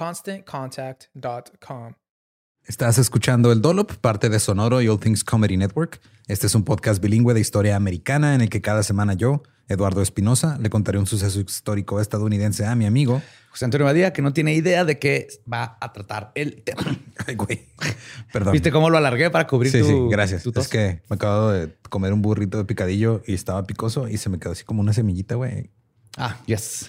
ConstantContact.com. Estás escuchando El Dolop, parte de Sonoro y All Things Comedy Network. Este es un podcast bilingüe de historia americana en el que cada semana yo, Eduardo Espinosa, le contaré un suceso histórico estadounidense a mi amigo José Antonio Badía, que no tiene idea de qué va a tratar el tema. Ay, güey. Perdón. ¿Viste cómo lo alargué para cubrir Sí, tu sí, gracias. tu tos? es que me acabo de comer un burrito de picadillo y estaba picoso y se me quedó así como una semillita, güey. Ah, yes.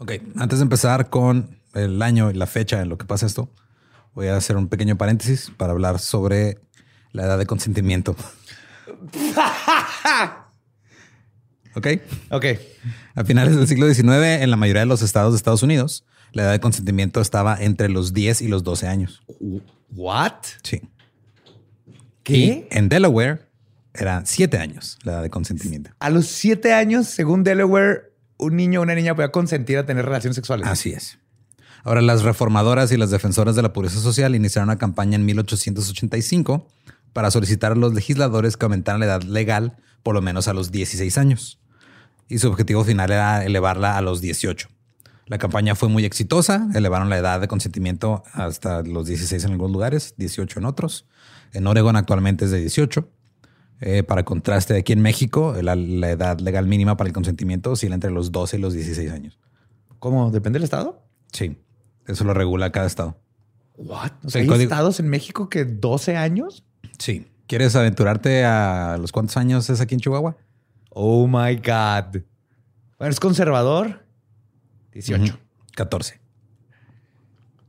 Ok, antes de empezar con el año y la fecha en lo que pasa esto, voy a hacer un pequeño paréntesis para hablar sobre la edad de consentimiento. ok. Ok. A finales del siglo XIX, en la mayoría de los estados de Estados Unidos, la edad de consentimiento estaba entre los 10 y los 12 años. ¿What? Sí. ¿Qué? Y en Delaware era 7 años la edad de consentimiento. A los siete años, según Delaware, un niño o una niña podía consentir a tener relaciones sexuales. Así es. Ahora, las reformadoras y las defensoras de la pureza social iniciaron una campaña en 1885 para solicitar a los legisladores que aumentaran la edad legal por lo menos a los 16 años. Y su objetivo final era elevarla a los 18. La campaña fue muy exitosa, elevaron la edad de consentimiento hasta los 16 en algunos lugares, 18 en otros. En Oregon actualmente es de 18. Eh, para contraste, aquí en México, la, la edad legal mínima para el consentimiento oscila entre los 12 y los 16 años. ¿Cómo? ¿Depende del estado? Sí, eso lo regula cada estado. What? O El sea, hay código- estados en México que 12 años. Sí. ¿Quieres aventurarte a los cuántos años es aquí en Chihuahua? Oh my God. Bueno, es conservador. 18. Ujú. 14.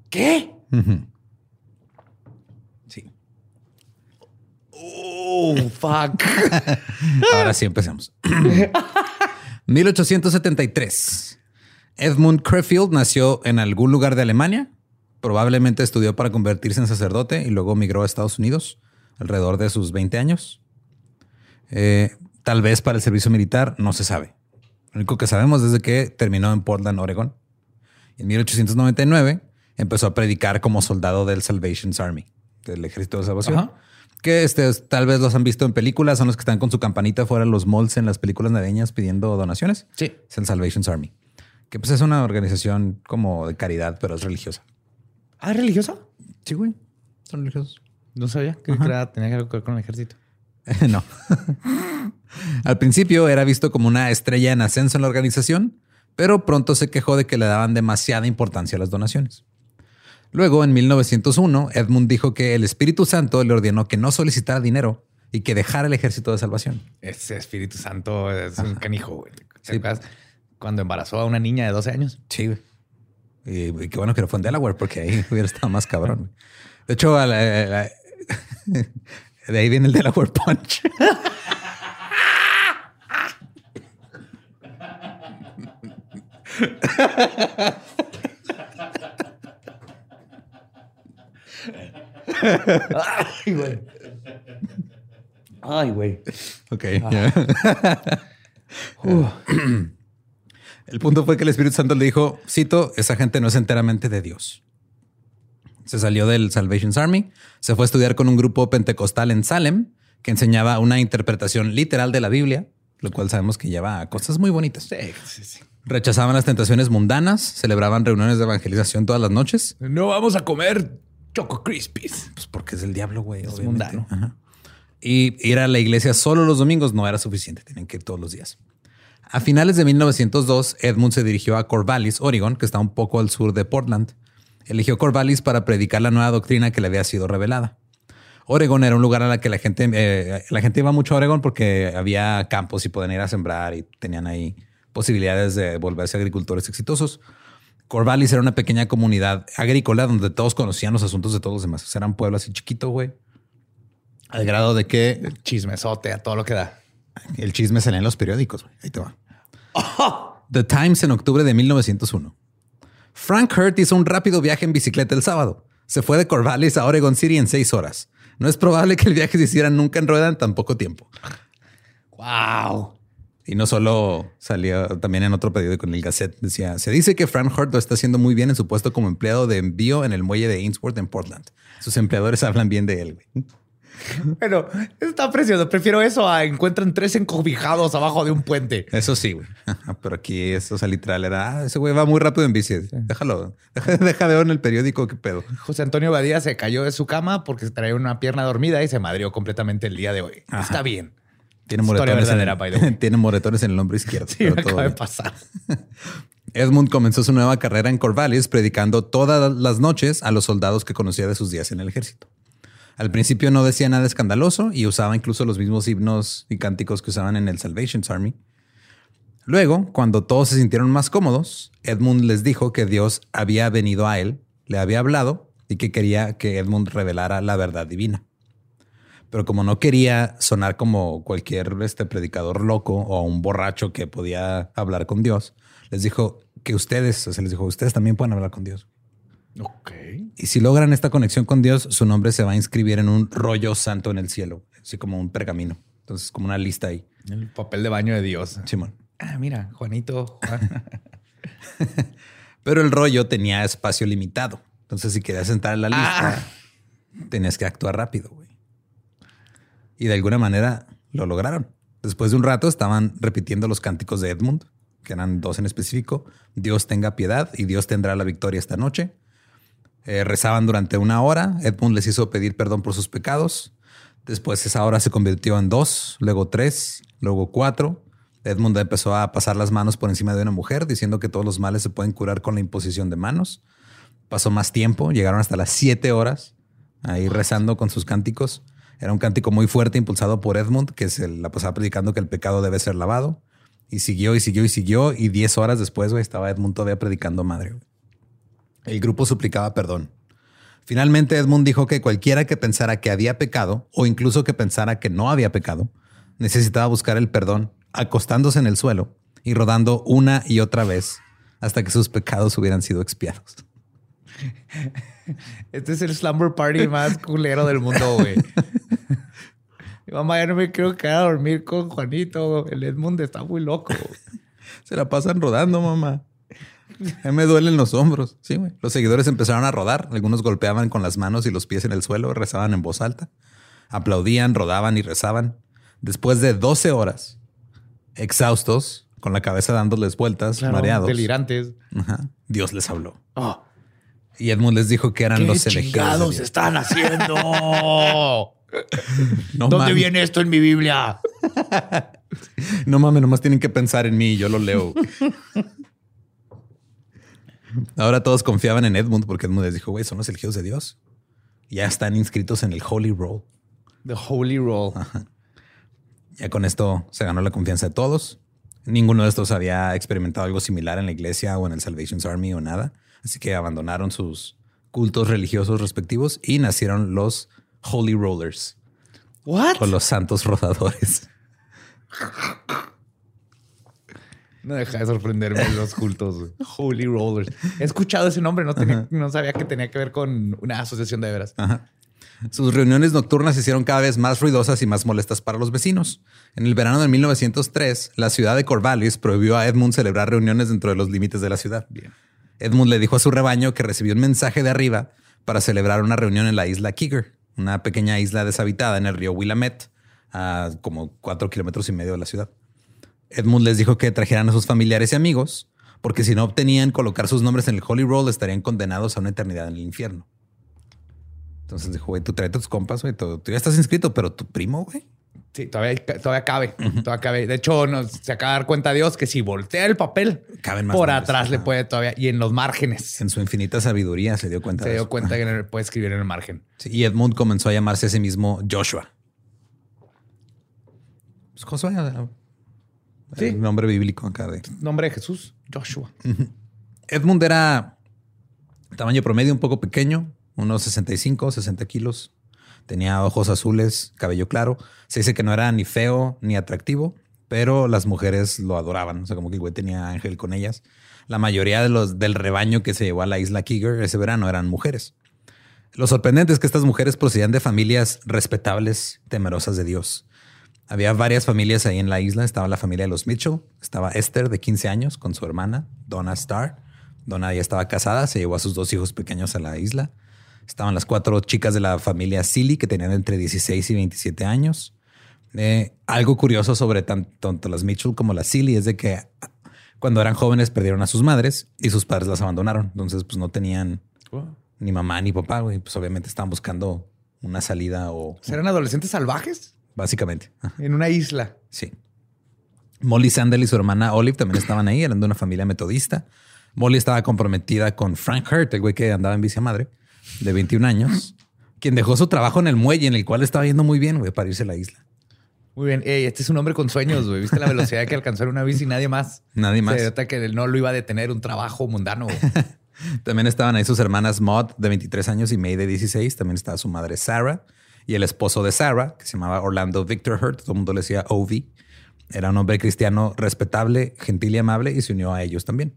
¿Qué? Oh, fuck. Ahora sí empecemos. 1873. Edmund Crefeld nació en algún lugar de Alemania. Probablemente estudió para convertirse en sacerdote y luego migró a Estados Unidos alrededor de sus 20 años. Eh, tal vez para el servicio militar, no se sabe. Lo único que sabemos es de que terminó en Portland, Oregon. En 1899 empezó a predicar como soldado del Salvation Army, del Ejército de Salvación. Ajá. Que este, tal vez los han visto en películas, son los que están con su campanita fuera de los malls en las películas navideñas pidiendo donaciones. Sí. Es el Salvation's Army. Que pues es una organización como de caridad, pero es religiosa. ¿Ah, religiosa? Sí, güey. Son religiosos. No sabía que era- tenía que ver con el ejército. no. Al principio era visto como una estrella en ascenso en la organización, pero pronto se quejó de que le daban demasiada importancia a las donaciones. Luego, en 1901, Edmund dijo que el Espíritu Santo le ordenó que no solicitara dinero y que dejara el ejército de salvación. Ese Espíritu Santo es un canijo, güey. ¿Te Sí. Cuando embarazó a una niña de 12 años. Sí, güey. Y, y qué bueno que no fue en Delaware, porque ahí hubiera estado más cabrón. güey. De hecho, a la- a la- de ahí viene el Delaware Punch. Ay, güey. Ay, güey. Ok. El punto fue que el Espíritu Santo le dijo, cito, esa gente no es enteramente de Dios. Se salió del Salvation's Army, se fue a estudiar con un grupo pentecostal en Salem que enseñaba una interpretación literal de la Biblia, lo cual sabemos que lleva a cosas muy bonitas. Sí, sí, sí. Rechazaban las tentaciones mundanas, celebraban reuniones de evangelización todas las noches, No vamos a comer Choco Crispies. pues porque es el diablo, güey. Es mundano. Ajá. Y ir a la iglesia solo los domingos no era suficiente, tienen que ir todos los días. A finales de 1902, Edmund se dirigió a Corvallis, Oregon, que está un poco al sur de Portland. Eligió Corvallis para predicar la nueva doctrina que le había sido revelada. Oregon era un lugar a la que la gente, eh, la gente iba mucho a Oregon porque había campos y podían ir a sembrar y tenían ahí posibilidades de volverse agricultores exitosos. Corvallis era una pequeña comunidad agrícola donde todos conocían los asuntos de todos los demás. O sea, era un pueblo así chiquito, güey. Al grado de que Chismesote a todo lo que da. el chisme salía en los periódicos. güey. Ahí te va. The Times en octubre de 1901. Frank Hurt hizo un rápido viaje en bicicleta el sábado. Se fue de Corvallis a Oregon City en seis horas. No es probable que el viaje se hiciera nunca en rueda en tan poco tiempo. Wow. Y no solo salió también en otro periódico en el Gazette. Decía, se dice que Frank Hurt lo está haciendo muy bien en su puesto como empleado de envío en el muelle de Ainsworth en Portland. Sus empleadores hablan bien de él. güey. Bueno, está precioso. Prefiero eso a encuentran tres encobijados abajo de un puente. Eso sí, güey. Pero aquí eso, o sea, literal era, ah, ese güey va muy rápido en bici. Déjalo, deja, deja ver en el periódico qué pedo. José Antonio Badía se cayó de su cama porque se traía una pierna dormida y se madrió completamente el día de hoy. Ajá. Está bien. Tiene moretones, en tiene moretones en el hombro izquierdo. Sí, pero todo de pasar. Edmund comenzó su nueva carrera en Corvallis predicando todas las noches a los soldados que conocía de sus días en el ejército. Al principio no decía nada escandaloso y usaba incluso los mismos himnos y cánticos que usaban en el Salvation's Army. Luego, cuando todos se sintieron más cómodos, Edmund les dijo que Dios había venido a él, le había hablado y que quería que Edmund revelara la verdad divina. Pero como no quería sonar como cualquier este predicador loco o un borracho que podía hablar con Dios, les dijo que ustedes, o sea, les dijo, ustedes también pueden hablar con Dios. Ok. Y si logran esta conexión con Dios, su nombre se va a inscribir en un rollo santo en el cielo, así como un pergamino. Entonces, como una lista ahí. El papel de baño de Dios. Simón. Ah, mira, Juanito. Juan. Pero el rollo tenía espacio limitado. Entonces, si querías entrar en la lista, tenías que actuar rápido, güey. Y de alguna manera lo lograron. Después de un rato estaban repitiendo los cánticos de Edmund, que eran dos en específico. Dios tenga piedad y Dios tendrá la victoria esta noche. Eh, rezaban durante una hora. Edmund les hizo pedir perdón por sus pecados. Después esa hora se convirtió en dos, luego tres, luego cuatro. Edmund empezó a pasar las manos por encima de una mujer, diciendo que todos los males se pueden curar con la imposición de manos. Pasó más tiempo, llegaron hasta las siete horas ahí rezando con sus cánticos. Era un cántico muy fuerte impulsado por Edmund, que se la pasaba predicando que el pecado debe ser lavado. Y siguió y siguió y siguió. Y diez horas después, güey, estaba Edmund todavía predicando madre. güey. El grupo suplicaba perdón. Finalmente, Edmund dijo que cualquiera que pensara que había pecado, o incluso que pensara que no había pecado, necesitaba buscar el perdón acostándose en el suelo y rodando una y otra vez hasta que sus pecados hubieran sido expiados. Este es el slumber party más culero del mundo, güey. Mamá, ya no me quiero quedar a dormir con Juanito. El Edmund está muy loco. Se la pasan rodando, mamá. Ya me duelen los hombros. Sí, güey. Los seguidores empezaron a rodar. Algunos golpeaban con las manos y los pies en el suelo, rezaban en voz alta. Aplaudían, rodaban y rezaban. Después de 12 horas, exhaustos, con la cabeza dándoles vueltas, Claro, mareados, Delirantes. ajá, Dios les habló. Oh, Y Edmund les dijo que eran ¿Qué los están haciendo? No ¿Dónde mames, viene esto en mi Biblia? No mames, nomás tienen que pensar en mí y yo lo leo. Ahora todos confiaban en Edmund porque Edmund les dijo, güey, son los elegidos de Dios. Ya están inscritos en el Holy Roll. The Holy Roll. Ya con esto se ganó la confianza de todos. Ninguno de estos había experimentado algo similar en la iglesia o en el Salvation's Army o nada. Así que abandonaron sus cultos religiosos respectivos y nacieron los Holy Rollers What? o los santos rodadores. No deja de sorprenderme los cultos. Holy Rollers. He escuchado ese nombre. No, tenía- no sabía que tenía que ver con una asociación de veras. Ajá. Sus reuniones nocturnas se hicieron cada vez más ruidosas y más molestas para los vecinos. En el verano de 1903, la ciudad de Corvallis prohibió a Edmund celebrar reuniones dentro de los límites de la ciudad. Bien. Edmund le dijo a su rebaño que recibió un mensaje de arriba para celebrar una reunión en la isla Kiger, una pequeña isla deshabitada en el río Willamette, a como cuatro kilómetros y medio de la ciudad. Edmund les dijo que trajeran a sus familiares y amigos, porque si no obtenían colocar sus nombres en el Holy Roll, estarían condenados a una eternidad en el infierno. Entonces dijo, güey, tú traes a tus compas, güey, tú ya estás inscrito, pero tu primo, güey. Sí, todavía, todavía cabe. Todavía cabe. De hecho, nos, se acaba de dar cuenta Dios que si voltea el papel, Caben más por nombres. atrás le puede todavía. Y en los márgenes. En su infinita sabiduría se dio cuenta Se de dio eso. cuenta que puede escribir en el margen. Sí, y Edmund comenzó a llamarse a sí mismo Joshua. Pues Josué, el Sí. nombre bíblico acá de. Nombre de Jesús, Joshua. Edmund era tamaño promedio, un poco pequeño, unos 65, 60 kilos. Tenía ojos azules, cabello claro. Se dice que no era ni feo ni atractivo, pero las mujeres lo adoraban. O sea, como que el tenía ángel con ellas. La mayoría de los del rebaño que se llevó a la isla Kiger ese verano eran mujeres. Lo sorprendente es que estas mujeres procedían de familias respetables, temerosas de Dios. Había varias familias ahí en la isla. Estaba la familia de los Mitchell. Estaba Esther, de 15 años, con su hermana, Donna Starr. Donna ya estaba casada, se llevó a sus dos hijos pequeños a la isla. Estaban las cuatro chicas de la familia Silly, que tenían entre 16 y 27 años. Eh, algo curioso sobre tan- tanto las Mitchell como las Silly es de que cuando eran jóvenes perdieron a sus madres y sus padres las abandonaron. Entonces, pues no tenían ni mamá ni papá, güey. Pues obviamente estaban buscando una salida o ¿Serán adolescentes salvajes? básicamente. En una isla. Sí. Molly Sandel y su hermana Olive también estaban ahí, eran de una familia metodista. Molly estaba comprometida con Frank Hurt, el güey que andaba en bici a madre, de 21 años, quien dejó su trabajo en el muelle, en el cual estaba yendo muy bien, güey, para irse a la isla. Muy bien. Ey, este es un hombre con sueños, güey. ¿Viste la velocidad que alcanzó en una bici? Nadie más. Nadie más. Se nota que no lo iba a detener un trabajo mundano. También estaban ahí sus hermanas Maud, de 23 años, y May, de 16. También estaba su madre Sarah y el esposo de Sarah, que se llamaba Orlando Victor Hurt. Todo el mundo le decía Ovi. Era un hombre cristiano respetable, gentil y amable, y se unió a ellos también.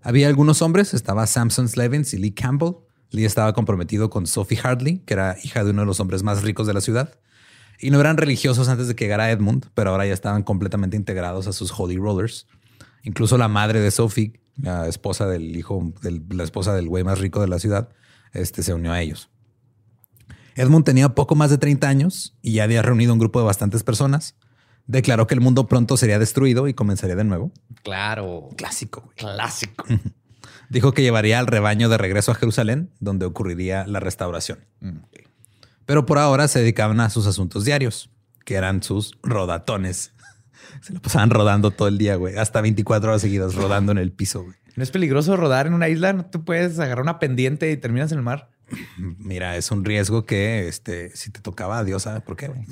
Había algunos hombres, estaba Samson Slevins y Lee Campbell. Lee estaba comprometido con Sophie Hartley, que era hija de uno de los hombres más ricos de la ciudad. Y no eran religiosos antes de que llegara Edmund, pero ahora ya estaban completamente integrados a sus Holy Rollers. Incluso la madre de Sophie, la esposa del hijo, del- la esposa del güey más rico de la ciudad, este, se unió a ellos. Edmund tenía poco más de 30 años y ya había reunido un grupo de bastantes personas. Declaró que el mundo pronto sería destruido y comenzaría de nuevo. Claro. Clásico, güey. Clásico. Dijo que llevaría al rebaño de regreso a Jerusalén, donde ocurriría la restauración. Mm. Pero por ahora se dedicaban a sus asuntos diarios, que eran sus rodatones. Se lo pasaban rodando todo el día, güey. Hasta 24 horas seguidas rodando en el piso, güey. ¿No es peligroso rodar en una isla? ¿No te puedes agarrar una pendiente y terminas en el mar? Mira, es un riesgo que este, si te tocaba, Dios sabe por qué, güey.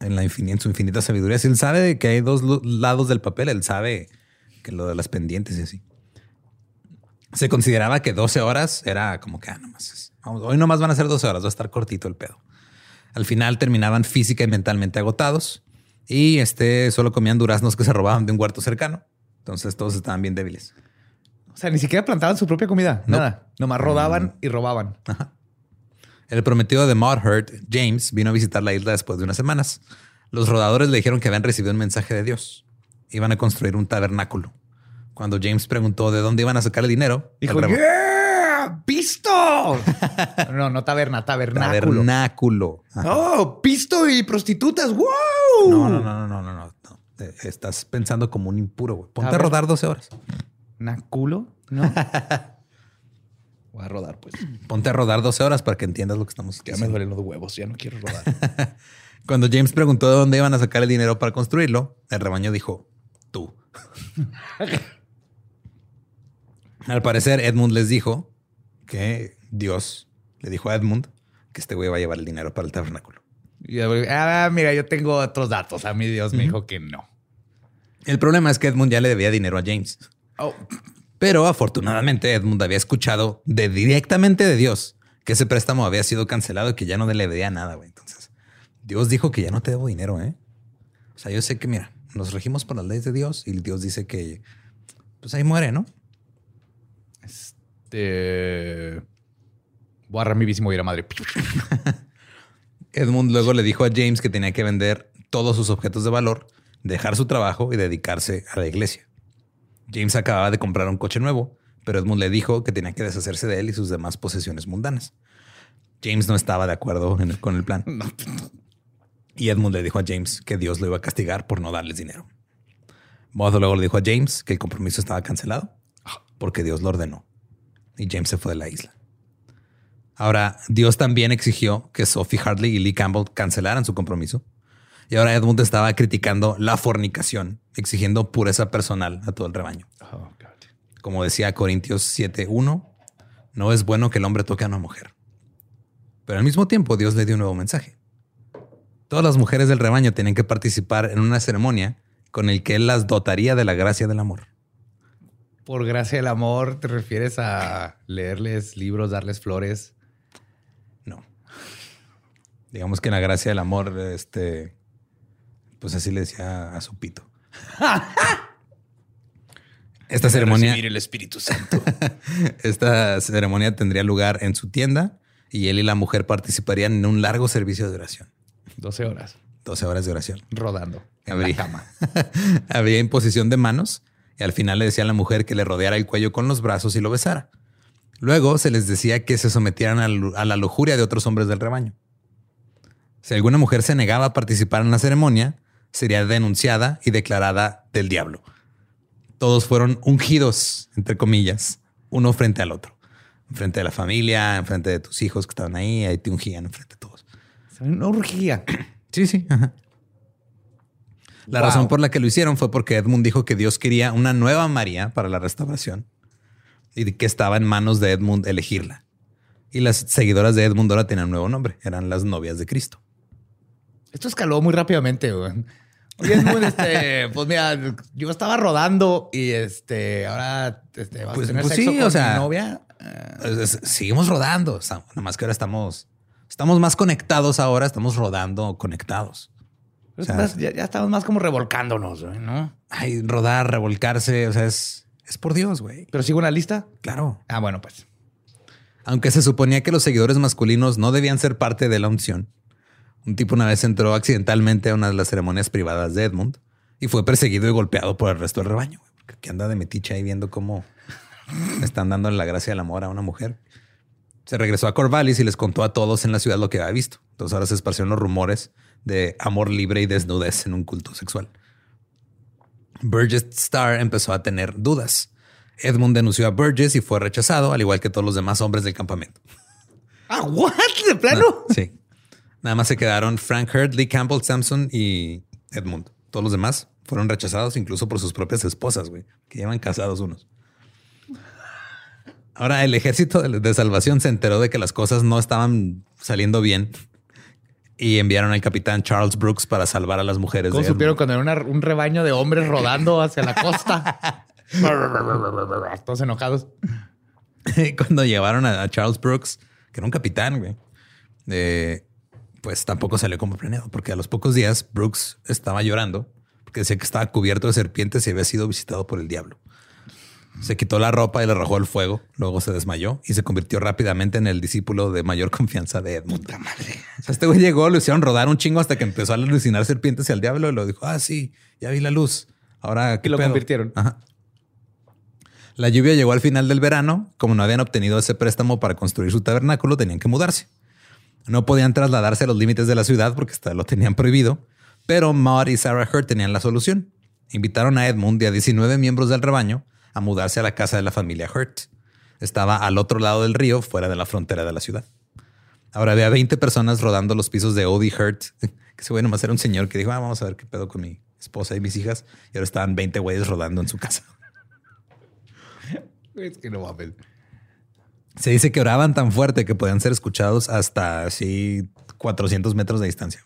En, la en su infinita sabiduría. Si él sabe que hay dos lados del papel, él sabe que lo de las pendientes y así. Se consideraba que 12 horas era como que, ah, nomás es- vamos, hoy nomás van a ser 12 horas, va a estar cortito el pedo. Al final terminaban física y mentalmente agotados y este solo comían duraznos que se robaban de un huerto cercano. Entonces todos estaban bien débiles. O sea, ni siquiera plantaban su propia comida. No. Nada. Nomás rodaban y robaban. El prometido de Maud Hurt, James, vino a visitar la isla después de unas semanas. Los rodadores le dijeron que habían recibido un mensaje de Dios. Iban a construir un tabernáculo. Cuando James preguntó de dónde iban a sacar el dinero, Dijo, yeah, pisto. no, no taberna, tabernáculo. Tabernáculo. Ajá. Oh, pisto y prostitutas. ¡Wow! No, no, no, no, no, no, no. Estás pensando como un impuro, güey. Ponte a, rodar 12 horas. ¿Náculo? No. Voy a rodar, pues. Ponte a rodar 12 horas para que entiendas lo que estamos Ya me diciendo. duelen los huevos, ya no quiero rodar. Cuando James preguntó de dónde iban a sacar el dinero para construirlo, el rebaño dijo, tú. Al parecer, Edmund les dijo que Dios le dijo a Edmund que este güey va a llevar el dinero para el tabernáculo. Y yo, ah, mira, yo tengo otros datos. A mí Dios me dijo que no. El problema es que Edmund ya le debía dinero a James. Oh, Pero afortunadamente Edmund había escuchado de directamente de Dios que ese préstamo había sido cancelado y que ya no le debía nada, güey. Entonces, Dios dijo que ya no te debo dinero, ¿eh? O sea, yo sé que, mira, nos regimos por las leyes de Dios y Dios dice que, pues ahí muere, ¿no? Este... Voy a agarrar mi bici y me voy a ir a madre. Edmund luego le dijo a James que tenía que vender todos sus objetos de valor, dejar su trabajo y dedicarse a la iglesia. James acababa de comprar un coche nuevo, pero Edmund le dijo que tenía que deshacerse de él y sus demás posesiones mundanas. James no estaba de acuerdo en el- con el plan. Y Edmund le dijo a James que Dios lo iba a castigar por no darles dinero. Maud luego le dijo a James que el compromiso estaba cancelado porque Dios lo ordenó. Y James se fue de la isla. Ahora, Dios también exigió que Sophie Hartley y Lee Campbell cancelaran su compromiso. Y ahora Edmund estaba criticando la fornicación, exigiendo pureza personal a todo el rebaño. Oh. Como decía Corintios 7.1, no es bueno que el hombre toque a una mujer. Pero al mismo tiempo Dios le dio un nuevo mensaje. Todas las mujeres del rebaño tienen que participar en una ceremonia con el que él las dotaría de la gracia del amor. Por gracia del amor, ¿te refieres a leerles libros, darles flores? No. Digamos que en la gracia del amor, este, pues así le decía a su pito. Esta ceremonia, el Espíritu Santo. esta ceremonia tendría lugar en su tienda y él y la mujer participarían en un largo servicio de oración. 12 horas 12 horas de oración. rodando en Habría- la cama. Había imposición de manos y al final le decía a la mujer que le rodeara el cuello con los brazos y lo besara. Luego se les decía que se sometieran a la lujuria de otros hombres del rebaño. Si alguna mujer se negaba a participar en la ceremonia, sería denunciada y declarada del diablo. Todos fueron ungidos, entre comillas, uno frente al otro. Frente de la familia, enfrente de tus hijos que estaban ahí, ahí te ungían enfrente de todos. Una orgía. Sí, sí. ajá. La Wow. razón por la que lo hicieron fue porque Edmund dijo que Dios quería una nueva María para la restauración y que estaba en manos de Edmund elegirla. Y las seguidoras de Edmund ahora tenían un nuevo nombre, eran las novias de Cristo. Esto escaló muy rápidamente, güey. Oye, Edmund, este, pues mira, yo estaba rodando y este, ahora este, vas Pues- a tener pues sexo sí, con o sea, mi novia. Eh, Es- es- Seguimos rodando, nada más que ahora estamos, estamos más conectados ahora, estamos rodando conectados. Sea, ya, ya estamos más como revolcándonos, güey, ¿no? Ay, rodar, revolcarse, o sea, es, es por Dios, güey. Pero sigo una lista. Claro. Ah, bueno, pues. Aunque se suponía que los seguidores masculinos no debían ser parte de la unción, un tipo una vez entró accidentalmente a una de las ceremonias privadas de Edmund y fue perseguido y golpeado por el resto del rebaño. güey, porque Que anda de metiche ahí viendo cómo están dando la gracia del amor a una mujer. Se regresó a Corvallis y les contó a todos en la ciudad lo que había visto. Entonces ahora se esparcieron los rumores de amor libre y desnudez en un culto sexual. Burgess Starr empezó a tener dudas. Edmund denunció a Burgess y fue rechazado, al igual que todos los demás hombres del campamento. Ah, what? ¿De plano? Sí. Nada más se quedaron Frank Hurd, Lee Campbell, Sampson y Edmund. Todos los demás fueron rechazados incluso por sus propias esposas, güey, que llevan casados unos. Ahora, el ejército de salvación se enteró de que las cosas no estaban saliendo bien y enviaron al capitán Charles Brooks para salvar a las mujeres. ¿Cómo de supieron cuando era una- un rebaño de hombres rodando hacia la costa? Todos enojados. cuando llevaron a, a Charles Brooks, que era un capitán, güey, eh, pues tampoco salió como planeado, porque a los pocos días Brooks estaba llorando porque decía que estaba cubierto de serpientes y había sido visitado por el diablo. Se quitó la ropa y le arrojó al fuego, luego se desmayó y se convirtió rápidamente en el discípulo de mayor confianza de Edmund. Puta madre. O sea, este güey llegó, lo hicieron rodar un chingo hasta que empezó a alucinar serpientes y al diablo y lo dijo, ah, sí, ya vi la luz. Ahora, ¿qué Y lo pedo?" convirtieron. Ajá. La lluvia llegó al final del verano. Como no habían obtenido ese préstamo para construir su tabernáculo, tenían que mudarse. No podían trasladarse a los límites de la ciudad porque hasta lo tenían prohibido. Pero Maud y Sarah Hurt tenían la solución. Invitaron a Edmund y a 19 miembros del rebaño a mudarse a la casa de la familia Hurt. Estaba al otro lado del río, fuera de la frontera de la ciudad. Ahora había 20 personas rodando los pisos de Odie Hurt, que se bueno, más era un señor que dijo, ah, vamos a ver qué pedo con mi esposa y mis hijas. Y ahora estaban 20 güeyes rodando en su casa. Es que no mames. Se dice que oraban tan fuerte que podían ser escuchados hasta así 400 metros de distancia.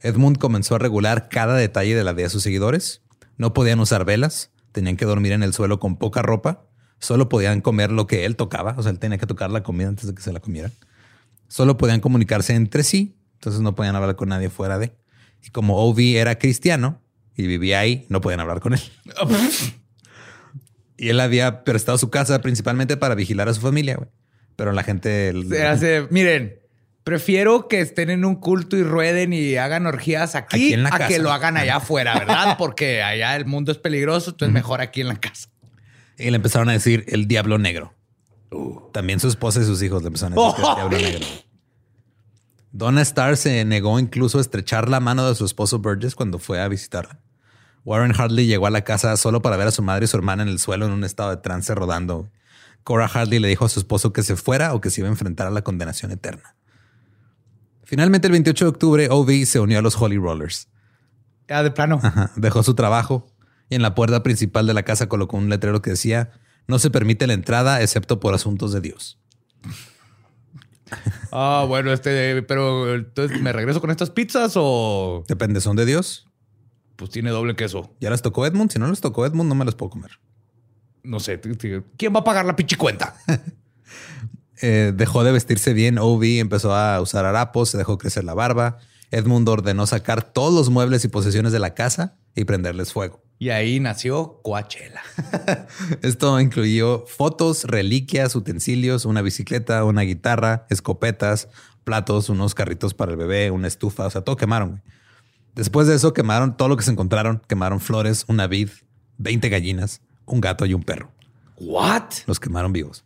Edmund comenzó a regular cada detalle de la vida de sus seguidores. No podían usar velas, tenían que dormir en el suelo con poca ropa, solo podían comer lo que él tocaba, o sea, él tenía que tocar la comida antes de que se la comieran. Solo podían comunicarse entre sí, entonces no podían hablar con nadie fuera de. Y como Ovi era cristiano y vivía ahí, no podían hablar con él. y él había prestado su casa principalmente para vigilar a su familia, güey. Pero la gente... Se hace, miren, prefiero que estén en un culto y rueden y hagan orgías aquí, Aquí en la a casa. que lo hagan allá afuera, ¿verdad? Porque allá el mundo es peligroso, entonces mejor aquí en la casa. Y le empezaron a decir el diablo negro. También su esposa y sus hijos le empezaron a decir el diablo negro. Donna Starr se negó incluso a estrechar la mano de su esposo Burgess cuando fue a visitarla. Warren Hartley llegó a la casa solo para ver a su madre y su hermana en el suelo en un estado de trance rodando. Cora Hartley le dijo a su esposo que se fuera o que se iba a enfrentar a la condenación eterna. Finalmente, el 28 de octubre, Ovi se unió a los Holy Rollers. Ya de plano. Ajá. Dejó su trabajo y en la puerta principal de la casa colocó un letrero que decía no se permite la entrada excepto por asuntos de Dios. Ah, bueno, este, pero entonces me regreso con estas pizzas o Depende, ¿son de Dios? pues tiene doble queso. ¿Ya las tocó Edmund? Si no les tocó Edmund, no me las puedo comer. No sé, ¿quién va a pagar la pinche cuenta? Eh, dejó de vestirse bien Ovi, empezó a usar harapos, se dejó crecer la barba. Edmund ordenó sacar todos los muebles y posesiones de la casa y prenderles fuego. Y ahí nació Coachella. Esto incluyó fotos, reliquias, utensilios, una bicicleta, una guitarra, escopetas, platos, unos carritos para el bebé, una estufa, o sea, todo quemaron. güey. Después de eso quemaron todo lo que se encontraron, quemaron flores, una vid, 20 gallinas, un gato y un perro. ¿What? Los quemaron vivos.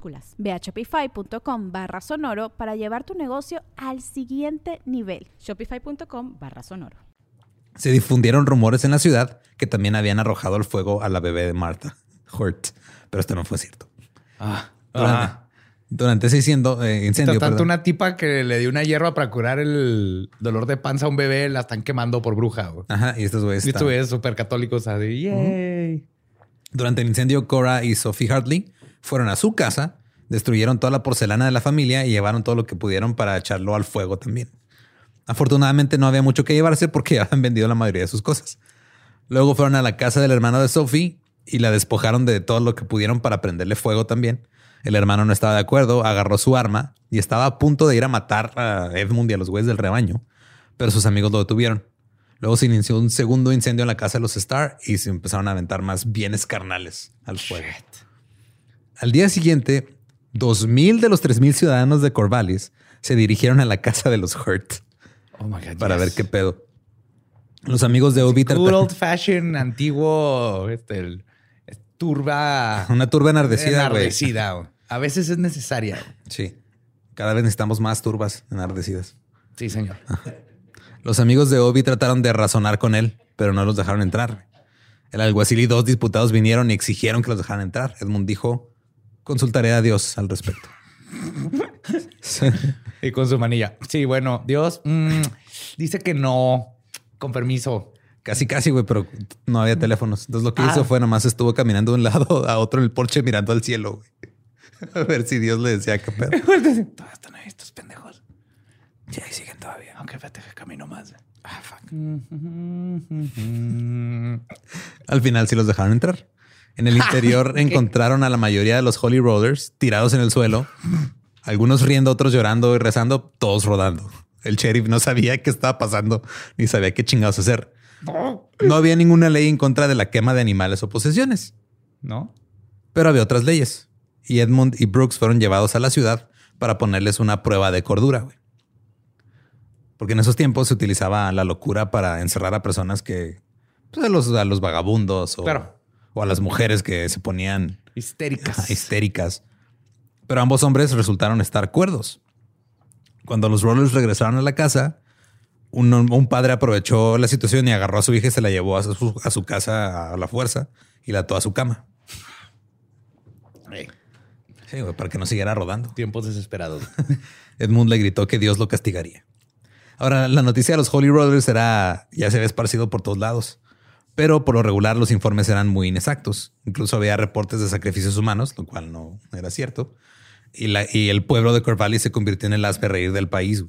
Ve a shopify.com barra sonoro para llevar tu negocio al siguiente nivel. Shopify.com barra sonoro. Se difundieron rumores en la ciudad que también habían arrojado al fuego a la bebé de Martha Hurt, pero esto no fue cierto. Ah, Durante, ajá. durante ese incendio, eh, incendio Tanto perdón, una tipa que le dio una hierba para curar el dolor de panza a un bebé, la están quemando por bruja. güey. Ajá, y estos güeyes Y estos güeyes súper católicos, así, yay. Durante el incendio, Cora y Sophie Hartley fueron a su casa, destruyeron toda la porcelana de la familia y llevaron todo lo que pudieron para echarlo al fuego también. Afortunadamente no había mucho que llevarse porque ya habían vendido la mayoría de sus cosas. Luego fueron a la casa del hermano de Sophie y la despojaron de todo lo que pudieron para prenderle fuego también. El hermano no estaba de acuerdo, agarró su arma y estaba a punto de ir a matar a Edmund y a los güeyes del rebaño, pero sus amigos lo detuvieron. Luego se inició un segundo incendio en la casa de los Starr y se empezaron a aventar más bienes carnales al fuego. Al día siguiente, 2.000 de los 3.000 ciudadanos de Corvallis se dirigieron a la casa de los Hurt Oh my God. para yes. ver qué pedo. Los amigos de Obi Good old fashion, antiguo, este, el- turba. una turba enardecida, enardecida. A veces es necesaria. Sí. Cada vez necesitamos más turbas enardecidas. Sí, señor. Los amigos de Obi trataron de razonar con él, pero no los dejaron entrar. El alguacil y dos diputados vinieron y exigieron que los dejaran entrar. Edmund dijo, consultaré a Dios al respecto. Y con su manilla. Sí, bueno, Dios mm, dice que no. Con permiso. Casi, casi, güey, pero no había teléfonos. Entonces lo que hizo Ah. fue nomás estuvo caminando de un lado a otro en el porche mirando al cielo, güey. A ver si Dios le decía qué pedo. Todavía están ahí estos pendejos. Sí, ahí siguen todavía. Aunque fíjate que camino más. Ah, fuck. Al final sí los dejaron entrar. En el interior encontraron a la mayoría de los Holy Rollers tirados en el suelo, algunos riendo, otros llorando y rezando, todos rodando. El sheriff no sabía qué estaba pasando ni sabía qué chingados hacer. No había ninguna ley en contra de la quema de animales o posesiones, ¿No? pero había otras leyes. Y Edmund y Brooks fueron llevados a la ciudad para ponerles una prueba de cordura. güey. Porque en esos tiempos se utilizaba la locura para encerrar a personas que, pues, a los, a los vagabundos o, Claro. O a las mujeres que se ponían Histéricas. histéricas. Pero ambos hombres resultaron estar cuerdos. Cuando los Rollers regresaron a la casa, un, un padre aprovechó la situación y agarró a su hija y se la llevó a su, a su casa a la fuerza y la ató a su cama. Sí, para que no siguiera rodando. tiempos desesperados. Edmund le gritó que Dios lo castigaría. Ahora, la noticia de los Holy Rollers era, ya se había esparcido por todos lados, pero por lo regular los informes eran muy inexactos. Incluso había reportes de sacrificios humanos, lo cual no era cierto. Y, la- y el pueblo de Corvallis se convirtió en el aspe reír del país.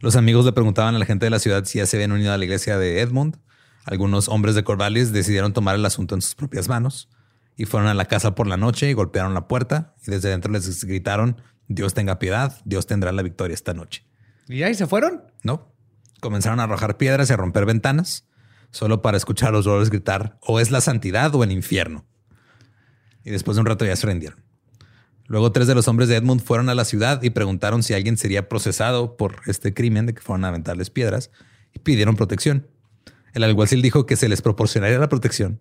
Los amigos le preguntaban a la gente de la ciudad si ya se habían unido a la iglesia de Edmund. Algunos hombres de Corvallis decidieron tomar el asunto en sus propias manos y fueron a la casa por la noche y golpearon la puerta y desde dentro les gritaron, Dios tenga piedad, Dios tendrá la victoria esta noche. ¿Y ahí se fueron? ¿No? Comenzaron a arrojar piedras y a romper ventanas, solo para escuchar a los rollers gritar, o es la santidad o el infierno. Y después de un rato ya se rindieron. Luego tres de los hombres de Edmund fueron a la ciudad y preguntaron si alguien sería procesado por este crimen de que fueron a aventarles piedras y pidieron protección. El alguacil dijo que se les proporcionaría la protección,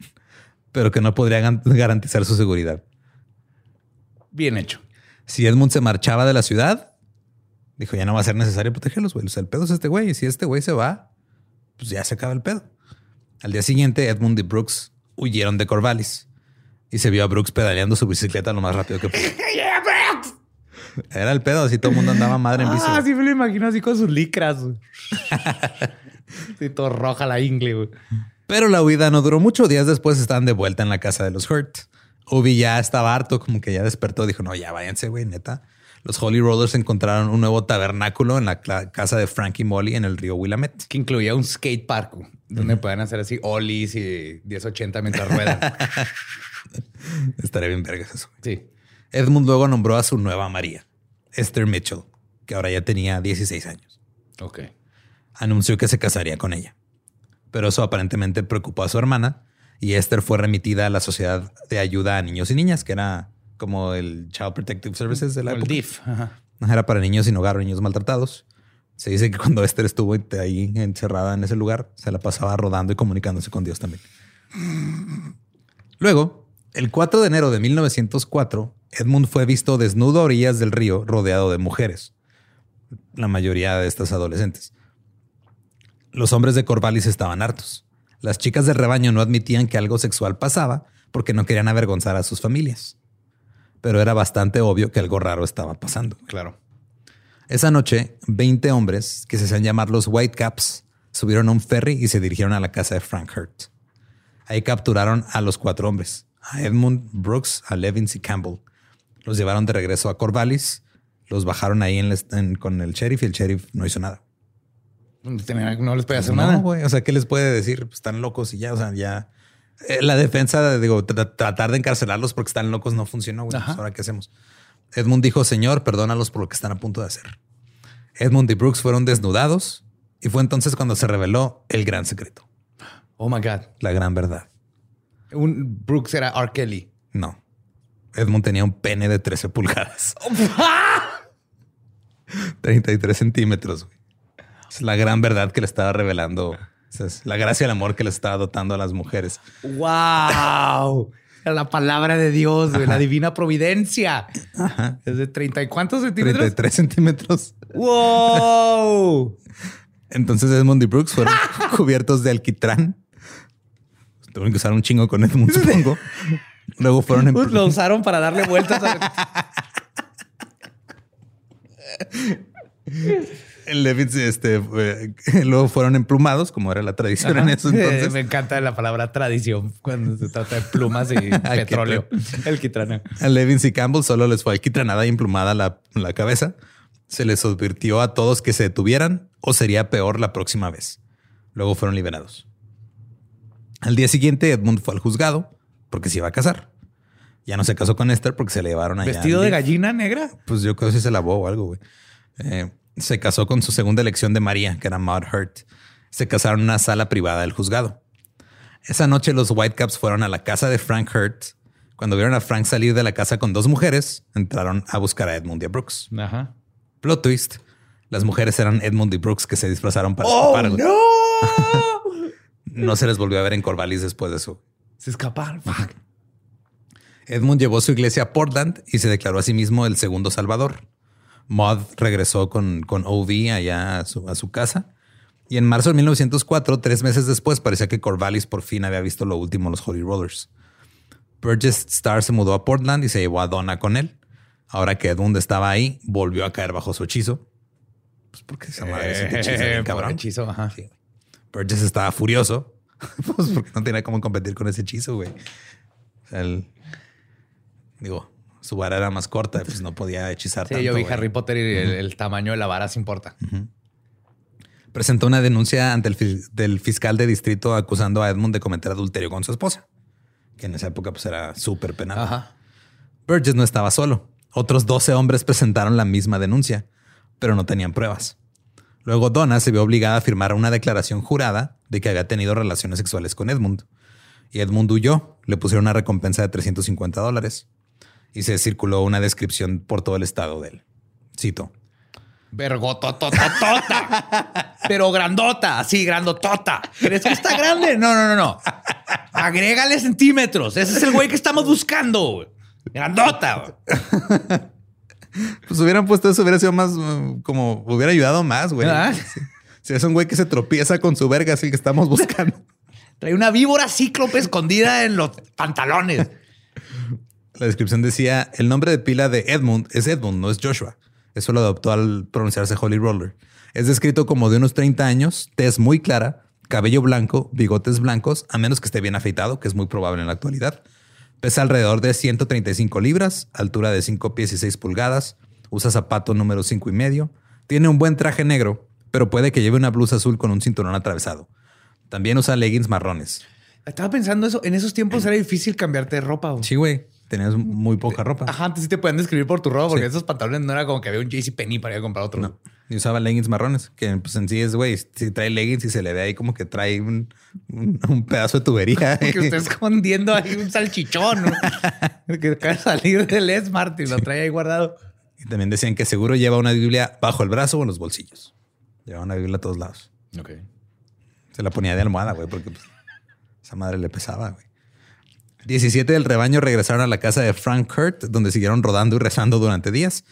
pero que no podría gan- garantizar su seguridad. Bien hecho. Si Edmund se marchaba de la ciudad, dijo, ya no va a ser necesario protegerlos, güey. O sea, el pedo es este güey. Y si este güey se va, pues ya se acaba el pedo. Al día siguiente, Edmund y Brooks huyeron de Corvallis y se vio a Brooks pedaleando su bicicleta lo más rápido que pudo. Era el pedo, así todo el mundo andaba madre en bici. Ah, sí me lo imagino así con sus licras. sí, todo roja la ingle, güey. Pero la huida no duró mucho. Días después estaban de vuelta en la casa de los Hurt. Obi ya estaba harto, como que ya despertó. Dijo, no, ya váyanse, güey, neta. Los Holy Rollers encontraron un nuevo tabernáculo en la casa de Frankie Molly en el río Willamette. Que incluía un skate park güey, donde puedan hacer así ollies y 1080 mientras ruedan. Estaría bien vergas eso. sí. Edmund luego nombró a su nueva María, Esther Mitchell, que ahora ya tenía 16 años. Ok. Anunció que se casaría con ella. Pero eso aparentemente preocupó a su hermana y Esther fue remitida a la Sociedad de Ayuda a Niños y Niñas, que era como el Child Protective Services de la El época. DIF. Ajá. Era para niños sin hogar o niños maltratados. Se dice que cuando Esther estuvo ahí encerrada en ese lugar, se la pasaba rodando y comunicándose con Dios también. Luego, el 4 de enero de 1904, Edmund fue visto desnudo a orillas del río rodeado de mujeres, la mayoría de estas adolescentes. Los hombres de Corvallis estaban hartos. Las chicas del rebaño no admitían que algo sexual pasaba porque no querían avergonzar a sus familias. Pero era bastante obvio que algo raro estaba pasando. Claro. Esa noche, 20 hombres, que se hacían llamar los Whitecaps, subieron a un ferry y se dirigieron a la casa de Frank Hurt. Ahí capturaron a los cuatro hombres, a Edmund, Brooks, a Levins y Campbell. Los llevaron de regreso a Corvallis, los bajaron ahí en el- en- con el sheriff y el sheriff no hizo nada. No les podía hacer No, nada. O sea, ¿qué les puede decir? Pues están locos y ya, o sea, ya. Eh, la defensa, digo, tra- tratar de encarcelarlos porque están locos no funcionó. güey. Pues, Ahora, ¿qué hacemos? Edmund dijo, Señor, perdónalos por lo que están a punto de hacer. Edmund y Brooks fueron desnudados y fue entonces cuando se reveló el gran secreto, Oh my God. la gran verdad. Un Brooks era R. Kelly. No. Edmund tenía un pene de 13 pulgadas. 33 centímetros. güey. Es la gran verdad que le estaba revelando. Es la gracia y el amor que le estaba dotando a las mujeres. ¡Wow! Era la palabra de Dios, güey, la divina providencia. Es de 30 y cuántos centímetros. 33 centímetros. ¡Wow! Entonces Edmund y Brooks fueron cubiertos de alquitrán. Tuvieron que usar un chingo con Edmund, supongo. Luego fueron en... Pues lo usaron para darle vueltas. a- El Levins, este, eh, luego fueron emplumados, como era la tradición en eso entonces. Me encanta la palabra tradición cuando se trata de plumas y petróleo. El quitrana. A Levins y Campbell solo les fue alquitranada y emplumada la, la cabeza. Se les advirtió a todos que se detuvieran o sería peor la próxima vez. Luego fueron liberados. Al día siguiente, Edmund fue al juzgado porque se iba a casar. Ya no se casó con Esther porque se le llevaron allá. ¿Vestido de gallina negra? Pues yo creo que se lavó o algo, güey. Eh, se casó con su segunda elección de María, que era Maud Hurt. Se casaron en una sala privada del juzgado. Esa noche los Whitecaps fueron a la casa de Frank Hurt. Cuando vieron a Frank salir de la casa con dos mujeres, entraron a buscar a Edmund y a Brooks. Ajá. Plot twist. Las mujeres eran Edmund y Brooks que se disfrazaron para ¡Oh, escapar. no! No se les volvió a ver en Corvallis después de eso. se escaparon. Fuck. Edmund llevó su iglesia a Portland y se declaró a sí mismo el segundo salvador. Maud regresó con, con OV allá a su, a su casa. Y en marzo de 1904, tres meses después, parecía que Corvallis por fin había visto lo último de los Holy Rollers. Burgess Starr se mudó a Portland y se llevó a Donna con él. Ahora que Edmund estaba ahí, volvió a caer bajo su hechizo. Pues porque esa madre es un hechizo Eh, cabrón. hechizo, ajá. Sí. Burgess estaba furioso. pues porque no tenía cómo competir con ese hechizo, güey. O sea, él- digo, su vara era más corta, pues no podía hechizar Sí, tanto. yo vi güey. Harry Potter y el, el tamaño de la vara se importa. Presentó una denuncia ante el del fiscal de distrito acusando a Edmund de cometer adulterio con su esposa, que en esa época pues era súper penal. Ajá. Burgess no estaba solo. Otros 12 hombres presentaron la misma denuncia, pero no tenían pruebas. Luego Donna se vio obligada a firmar una declaración jurada de que había tenido relaciones sexuales con Edmund. Y Edmund huyó. Le pusieron una recompensa de 350 dólares. Y se circuló una descripción por todo el estado de él. Cito. Vergototototota. Pero grandota, así, grandotota. ¿Crees que está grande? No, no, no, no. Agrégale centímetros. Ese es el güey que estamos buscando. Grandota. Pues hubieran puesto eso, hubiera sido más mm, como hubiera ayudado más, güey. Sí. Si es un güey que se tropieza con su verga, es el que estamos buscando. Trae una víbora cíclope escondida en los pantalones. La descripción decía: el nombre de pila de Edmund es Edmund, no es Joshua. Eso lo adoptó al pronunciarse Holy Roller. Es descrito como de unos 30 años, tez muy clara, cabello blanco, bigotes blancos, a menos que esté bien afeitado, que es muy probable en la actualidad. Pesa alrededor de 135 libras, altura de 5 pies y 6 pulgadas. Usa zapato número 5 y medio. Tiene un buen traje negro, pero puede que lleve una blusa azul con un cinturón atravesado. También usa leggings marrones. Estaba pensando eso. En esos tiempos era difícil cambiarte de ropa. güey. Sí, güey. Tenías muy poca ropa. Ajá, antes sí te pueden describir por tu ropa porque Sí. esos pantalones no era como que había un JC Penny para ir a comprar otro. No. Y usaba leggings marrones, que pues en sí es, güey, si trae leggings y se le ve ahí como que trae un, un- un pedazo de tubería. Que está escondiendo ahí un salchichón ¿no? que acaba de salir del Smart y lo trae ahí guardado. Y también decían que seguro lleva una Biblia bajo el brazo o en los bolsillos. Llevaba una Biblia a todos lados. Ok. Se la ponía de almohada, güey, porque pues, esa madre le pesaba, güey. 17 del rebaño regresaron a la casa de Frank Kurt, donde siguieron rodando y rezando durante días.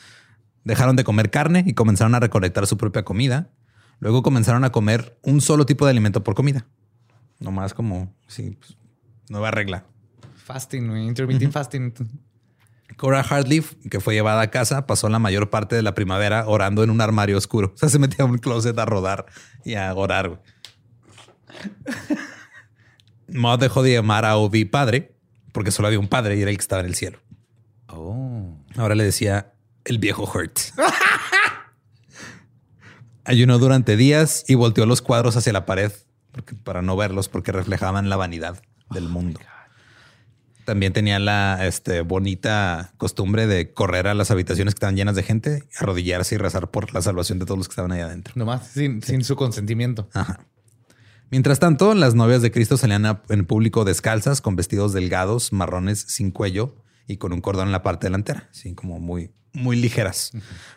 Dejaron de comer carne y comenzaron a recolectar su propia comida. Luego comenzaron a comer un solo tipo de alimento por comida. Nomás como, sí, pues, nueva regla. Fasting, intermittent fasting. Cora Hartleaf, que fue llevada a casa, pasó la mayor parte de la primavera orando en un armario oscuro. O sea, se metía a un closet a rodar y a orar. Maud dejó de llamar a Obi padre porque solo había un padre y era el que estaba en el cielo. Oh. Ahora le decía el viejo Hurt. Ayunó durante días y volteó los cuadros hacia la pared porque- para no verlos porque reflejaban la vanidad del mundo. También tenía la este, bonita costumbre de correr a las habitaciones que estaban llenas de gente, arrodillarse y rezar por la salvación de todos los que estaban ahí adentro. Nomás sin, sin su consentimiento. Ajá. Mientras tanto, las novias de Cristo salían a- en público descalzas, con vestidos delgados, marrones, sin cuello y con un cordón en la parte delantera, así como muy, muy ligeras.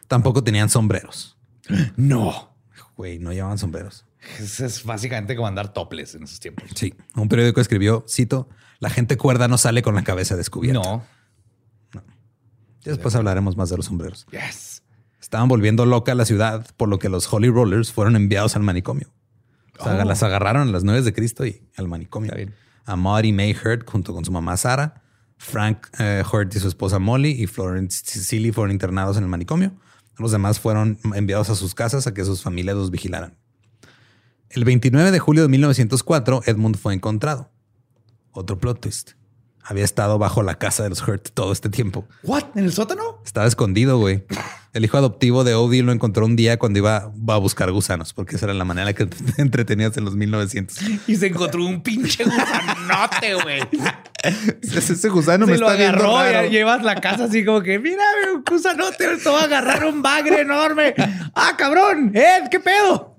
Tampoco tenían sombreros. No. Güey, no llevaban sombreros. Es, es básicamente como andar toples en esos tiempos. Sí. Un periódico escribió, cito, la gente cuerda no sale con la cabeza descubierta. No. Después hablaremos más de los sombreros. Yes. Estaban volviendo loca la ciudad, por lo que los Holy Rollers fueron enviados al manicomio. O sea, Oh. las agarraron a las nueve de Cristo y al manicomio. Está bien. A Maud y May Hurt junto con su mamá Sara, Frank eh, Hurt y su esposa Molly y Florence Cecily fueron internados en el manicomio. Los demás fueron enviados a sus casas a que sus familias los vigilaran. El 29 de julio de 1904, Edmund fue encontrado. Otro plot twist. Había estado bajo la casa de los Hurt todo este tiempo. ¿What? ¿En el sótano? Estaba escondido, güey. El hijo adoptivo de Odie lo encontró un día cuando iba, a buscar gusanos, porque esa era la manera que te entretenías en los 1900. Y se encontró un pinche gusanote, güey. Ese gusano se me lo está viendo agarró raro. y llevas la casa así como que, mira, un gusanote, esto va a agarrar un bagre enorme. ¡Ah, cabrón! ¡Ed, qué pedo!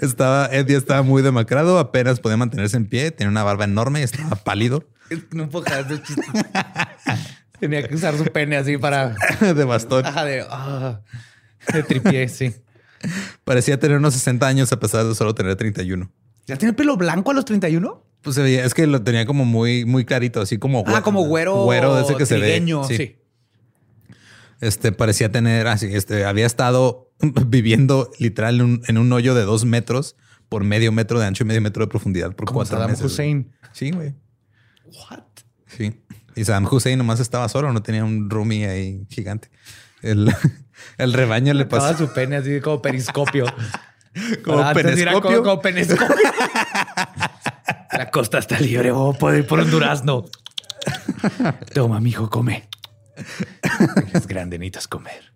Estaba, Ed ya estaba muy demacrado, apenas podía mantenerse en pie, tenía una barba enorme, estaba pálido, No puedo de chiste. Tenía que usar su pene así para... de bastón. Ajá, de... ah, de tripié, sí. Parecía tener unos 60 años a pesar de solo tener 31. ¿Ya tiene pelo blanco a los 31? Pues se veía, es que lo tenía como muy, muy clarito, así como Ah, como güero. Güero de ese que se ve. Sí. sí. Este parecía tener así, este había estado viviendo literal en un, en un hoyo de dos metros por medio metro de ancho y medio metro de profundidad por Como cuatro Saddam meses. Hussein. Sí, güey. What? Sí. Y Saddam Hussein nomás estaba solo, no tenía un roomie ahí gigante. El, el rebaño le pasó. su pene así como periscopio. Como penescopio. La costa está libre. Oh, puedo ir por un durazno. Toma, mijo, come. Es grande, necesitas comer.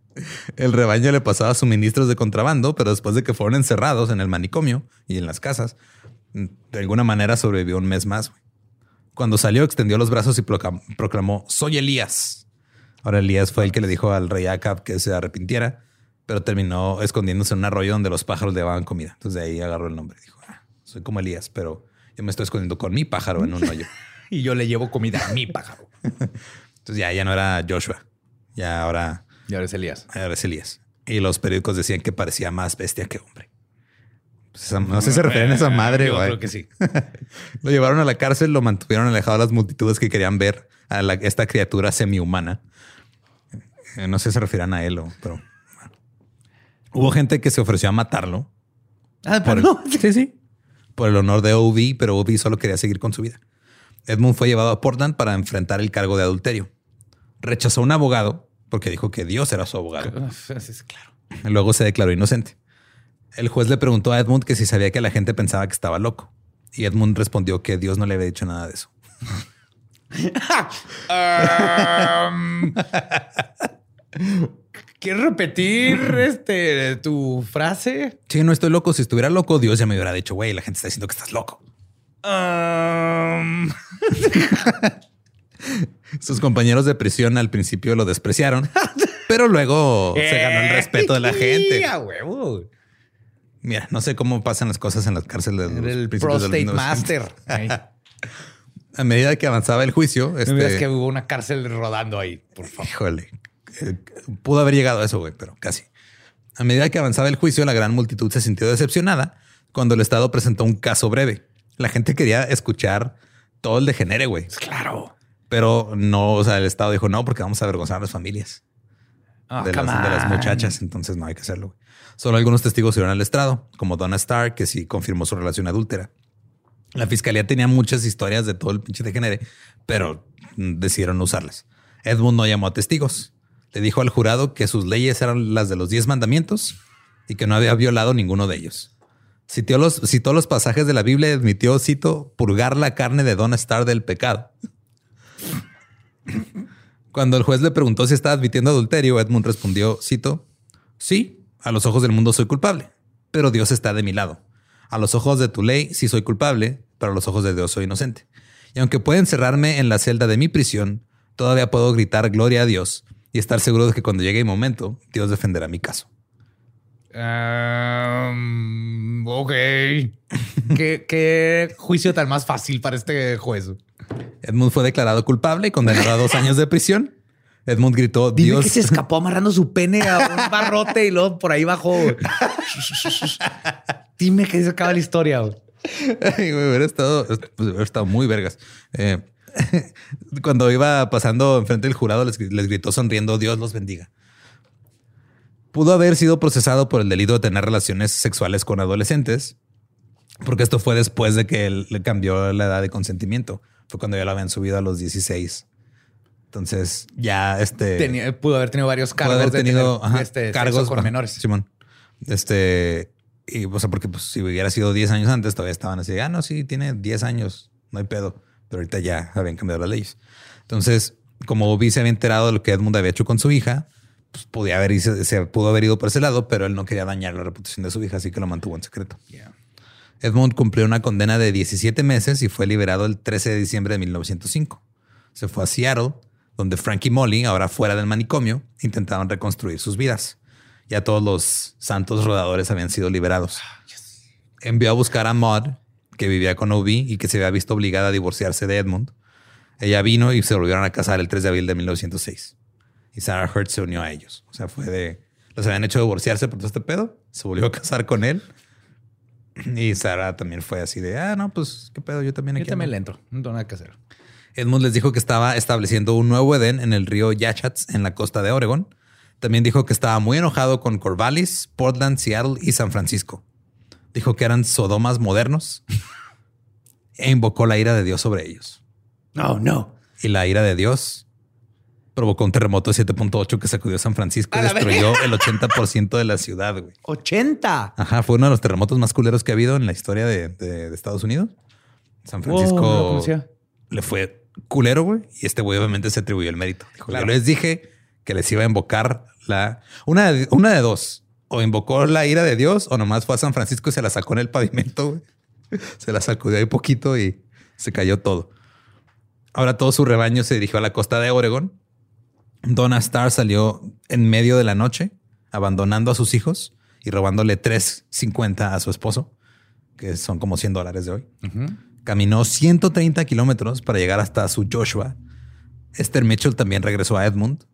El rebaño le pasaba suministros de contrabando, pero después de que fueron encerrados en el manicomio y en las casas, de alguna manera sobrevivió un mes más. Cuando salió, extendió los brazos y proclam- proclamó: Soy Elías. Ahora Elías fue el que le dijo al rey Acab que se arrepintiera, pero terminó escondiéndose en un arroyo donde los pájaros le daban comida. Entonces de ahí agarró el nombre. Dijo: "Ah, Soy como Elías, pero yo me estoy escondiendo con mi pájaro en un hoyo. Y yo le llevo comida a mi pájaro. Entonces ya, ya no era Joshua. Ya ahora Y ahora es Elías. Ahora es Elías. Y los periódicos decían que parecía más bestia que hombre. Pues esa- no sé si se refieren a esa madre. Yo güey. creo que sí. Lo llevaron a la cárcel, lo mantuvieron alejado de las multitudes que querían ver a la- esta criatura semi-humana. Eh, No sé si se refieren a él o, pero hubo gente que se ofreció a matarlo Ah, por el, no. sí, sí, por el honor de Ovi, pero Ovi solo quería seguir con su vida. Edmund fue llevado a Portland para enfrentar el cargo de adulterio. Rechazó un abogado porque dijo que Dios era su abogado. Claro. Luego se declaró inocente. El juez le preguntó a Edmund que si sabía que la gente pensaba que estaba loco. Y Edmund respondió que Dios no le había dicho nada de eso. Um, ¿Quieres repetir este, tu frase? Sí, no estoy loco. Si estuviera loco, Dios ya me hubiera dicho, güey, la gente está diciendo que estás loco. Um, Sus compañeros de prisión al principio lo despreciaron, pero luego se ganó el respeto de la gente. Eh, huevo. Mira, no sé cómo pasan las cosas en las cárceles Era el prostate 1900. master. A medida que avanzaba el juicio, No digas este, que hubo una cárcel rodando ahí, por favor. Híjole, eh, pudo haber llegado a eso, güey, pero casi. A medida que avanzaba el juicio, la gran multitud se sintió decepcionada cuando el Estado presentó un caso breve. La gente quería escuchar todo el degenere, güey. Claro. Pero no, o sea, el Estado dijo no, porque vamos a avergonzar a las familias Oh, de, las, de muchachas. Entonces no hay que hacerlo. Solo algunos testigos se al estrado, como Donna Starr, que sí confirmó su relación adúltera. La fiscalía tenía muchas historias de todo el pinche degenere, pero decidieron no usarlas. Edmund no llamó a testigos. Le dijo al jurado que sus leyes eran las de los diez mandamientos y que no había violado ninguno de ellos. Citó los, citó los pasajes de la Biblia y admitió, cito, purgar la carne de Donna Starr del pecado. Cuando el juez le preguntó si estaba admitiendo adulterio, Edmund respondió, cito, sí, a los ojos del mundo soy culpable, pero Dios está de mi lado. A los ojos de tu ley sí soy culpable, pero a los ojos de Dios soy inocente. Y aunque pueda encerrarme en la celda de mi prisión, todavía puedo gritar gloria a Dios y estar seguro de que cuando llegue el momento, Dios defenderá mi caso. Um, ok. ¿Qué, qué juicio tan más fácil para este juez. Edmund fue declarado culpable y condenado a dos años de prisión. Edmund gritó, Dime Dios... que se escapó amarrando su pene a un barrote y luego por ahí bajó. Dime que se acaba la historia. Ay, güey, hubiera estado, pues, hubiera estado muy vergas. Eh, cuando iba pasando enfrente del jurado, les, les gritó sonriendo, Dios los bendiga. Pudo haber sido procesado por el delito de tener relaciones sexuales con adolescentes, porque esto fue después de que él le cambió la edad de consentimiento. Fue cuando ya lo habían subido a los 16. Entonces ya este Tenía- pudo haber tenido varios cargos haber de tenido tener, ajá, este, cargos con menores. Simón. Este y o sea, porque pues, si hubiera sido 10 años antes, todavía estaban así, ah, no, sí, tiene 10 años, no hay pedo. Pero ahorita ya habían cambiado las leyes. Entonces, como Obi se había enterado de lo que Edmund había hecho con su hija, pues podía haber, se, se pudo haber ido por ese lado, pero él no quería dañar la reputación de su hija, así que lo mantuvo en secreto. Yeah. Edmund cumplió una condena de 17 meses y fue liberado el 13 de diciembre de 1905. Se fue a Seattle, donde Frank y Molly, ahora fuera del manicomio, intentaban reconstruir sus vidas. Ya todos los santos rodadores habían sido liberados. Envió a buscar a Maud, que vivía con Obi y que se había visto obligada a divorciarse de Edmund. Ella vino y se volvieron a casar el 3 de abril de 1906. Y Sarah Hurt se unió a ellos. O sea, fue de... Los habían hecho divorciarse por todo este pedo. Se volvió a casar con él. Y Sarah también fue así de, ah, no, pues, ¿qué pedo? Yo también Yo aquí también ando". le entro. No tengo nada que hacer. Edmund les dijo que estaba estableciendo un nuevo Edén en el río Yachats en la costa de Oregon. También dijo que estaba muy enojado con Corvallis, Portland, Seattle y San Francisco. Dijo que eran sodomas modernos e invocó la ira de Dios sobre ellos. No, no. Y la ira de Dios provocó un terremoto de 7.8 que sacudió San Francisco y destruyó el 80% de la ciudad. güey. 80. Ajá, fue uno de los terremotos más culeros que ha habido en la historia de, de- de Estados Unidos. San Francisco le fue culero, güey. Y este güey obviamente se atribuyó el mérito. Dijo, Claro. yo les dije que les iba a invocar la... Una de, una de dos. O invocó la ira de Dios o nomás fue a San Francisco y se la sacó en el pavimento, güey. Se la sacudió ahí poquito y se cayó todo. Ahora todo su rebaño se dirigió a la costa de Oregon. Donna Starr salió en medio de la noche, abandonando a sus hijos y robándole 3.50 a su esposo, que son como 100 dólares de hoy. Caminó 130 kilómetros para llegar hasta su Joshua. Esther Mitchell también regresó a Edmund.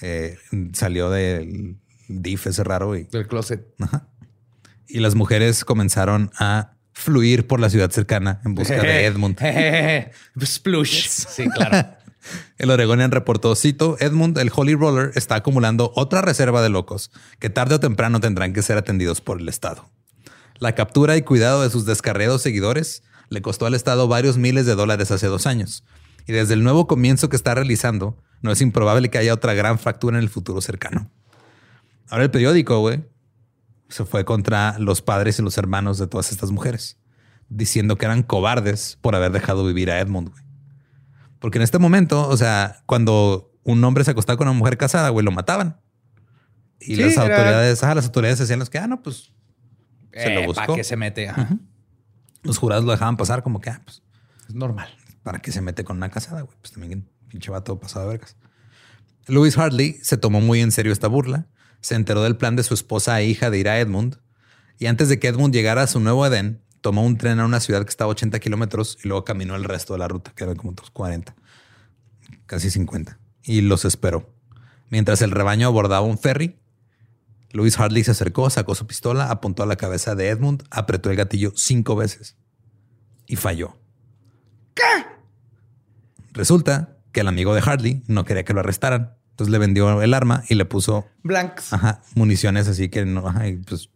Eh, salió del DIF ese raro y, Del closet. ajá. y las mujeres comenzaron a fluir por la ciudad cercana en busca de Edmund. Splush. Sí, claro. El Oregonian reportó, cito, Edmund, el Holy Roller, está acumulando otra reserva de locos que tarde o temprano tendrán que ser atendidos por el Estado. La captura y cuidado de sus descarriados seguidores le costó al Estado varios miles de dólares hace dos años. Y desde el nuevo comienzo que está realizando, no es improbable que haya otra gran fractura en el futuro cercano. Ahora el periódico, güey, se fue contra los padres y los hermanos de todas estas mujeres, diciendo que eran cobardes por haber dejado vivir a Edmund, güey. Porque en este momento, o sea, cuando un hombre se acostaba con una mujer casada, güey, lo mataban. Y Sí, las era- autoridades, ajá, las autoridades decían los que, ah, no, pues Se lo Eh, buscó. ¿Para qué se mete? Ajá. los jurados lo dejaban pasar como que, ah, pues, Es normal. ¿para qué se mete con una casada, güey? Pues también pinche vato pasado de vergas. Louis Hartley se tomó muy en serio esta burla, se enteró del plan de su esposa e hija de ir a Edmund, y antes de que Edmund llegara a su nuevo Edén, tomó un tren a una ciudad que estaba a 80 kilómetros y luego caminó el resto de la ruta, que eran como otros 40, casi 50, y los esperó. Mientras el rebaño abordaba un ferry, Louis Hartley se acercó, sacó su pistola, apuntó a la cabeza de Edmund, apretó el gatillo cinco veces y falló. Resulta que el amigo de Hartley no quería que lo arrestaran. Entonces le vendió el arma y le puso Blanks. ajá, municiones así que no, ajá, y pues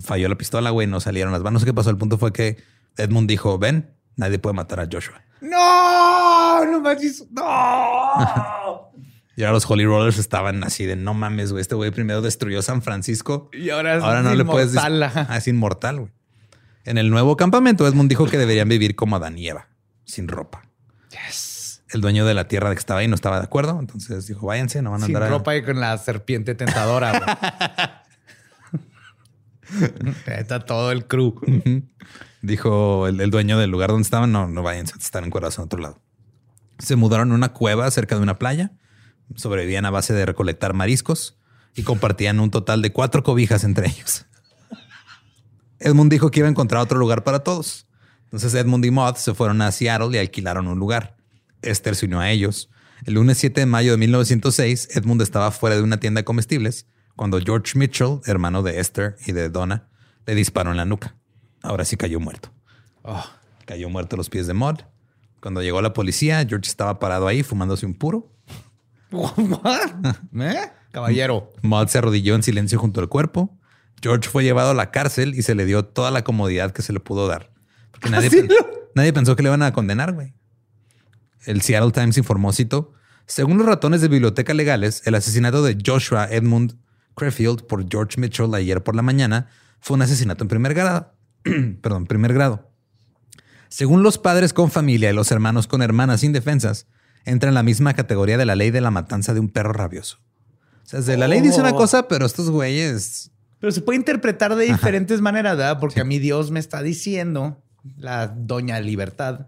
falló la pistola, güey, no salieron las sé qué pasó. El punto fue que Edmund dijo, ven, nadie puede matar a Joshua. No, no manches. No. Y ahora los Holy Rollers estaban así de no mames, güey. Este güey primero destruyó San Francisco. Y ahora es Ahora no le puedes inmortal, ajá. Ah, es inmortal, güey. En el nuevo campamento, Edmund dijo que deberían vivir como Adán y Eva, sin ropa. Yes. El dueño de la tierra que estaba ahí no estaba de acuerdo. Entonces dijo, váyanse, no van a Sin andar a- ropa y con la serpiente tentadora. Está todo el crew. Dijo el, dueño del lugar donde estaban, no, no vayan, están encuadrados en otro lado. Se mudaron a una cueva cerca de una playa, sobrevivían a base de recolectar mariscos y compartían un total de cuatro cobijas entre ellos. Edmund dijo que iba a encontrar otro lugar para todos. Entonces Edmund y Maud se fueron a Seattle y alquilaron un lugar. Esther se unió a ellos. El lunes 7 de mayo de 1906, Edmund estaba fuera de una tienda de comestibles cuando George Mitchell, hermano de Esther y de Donna, le disparó en la nuca. Ahora sí cayó muerto. Oh, Cayó muerto a los pies de Maud. Cuando llegó la policía, George estaba parado ahí fumándose un puro. ¿Eh? Caballero. Maud se arrodilló en silencio junto al cuerpo. George fue llevado a la cárcel y se le dio toda la comodidad que se le pudo dar. Porque nadie, ¿Ah, ¿Sí? pen- nadie pensó que le iban a condenar, güey. El Seattle Times informó, cito, según los ratones de biblioteca legales, el asesinato de Joshua Edmund Crefield por George Mitchell ayer por la mañana fue un asesinato en primer grado. Perdón, primer grado. Según los padres con familia y los hermanos con hermanas indefensas, entra en la misma categoría de la ley de la matanza de un perro rabioso. O sea, de la ley dice una Oh. cosa, pero estos güeyes Pero se puede interpretar de diferentes maneras, ¿verdad? Porque a mí Dios me está diciendo, la doña Libertad,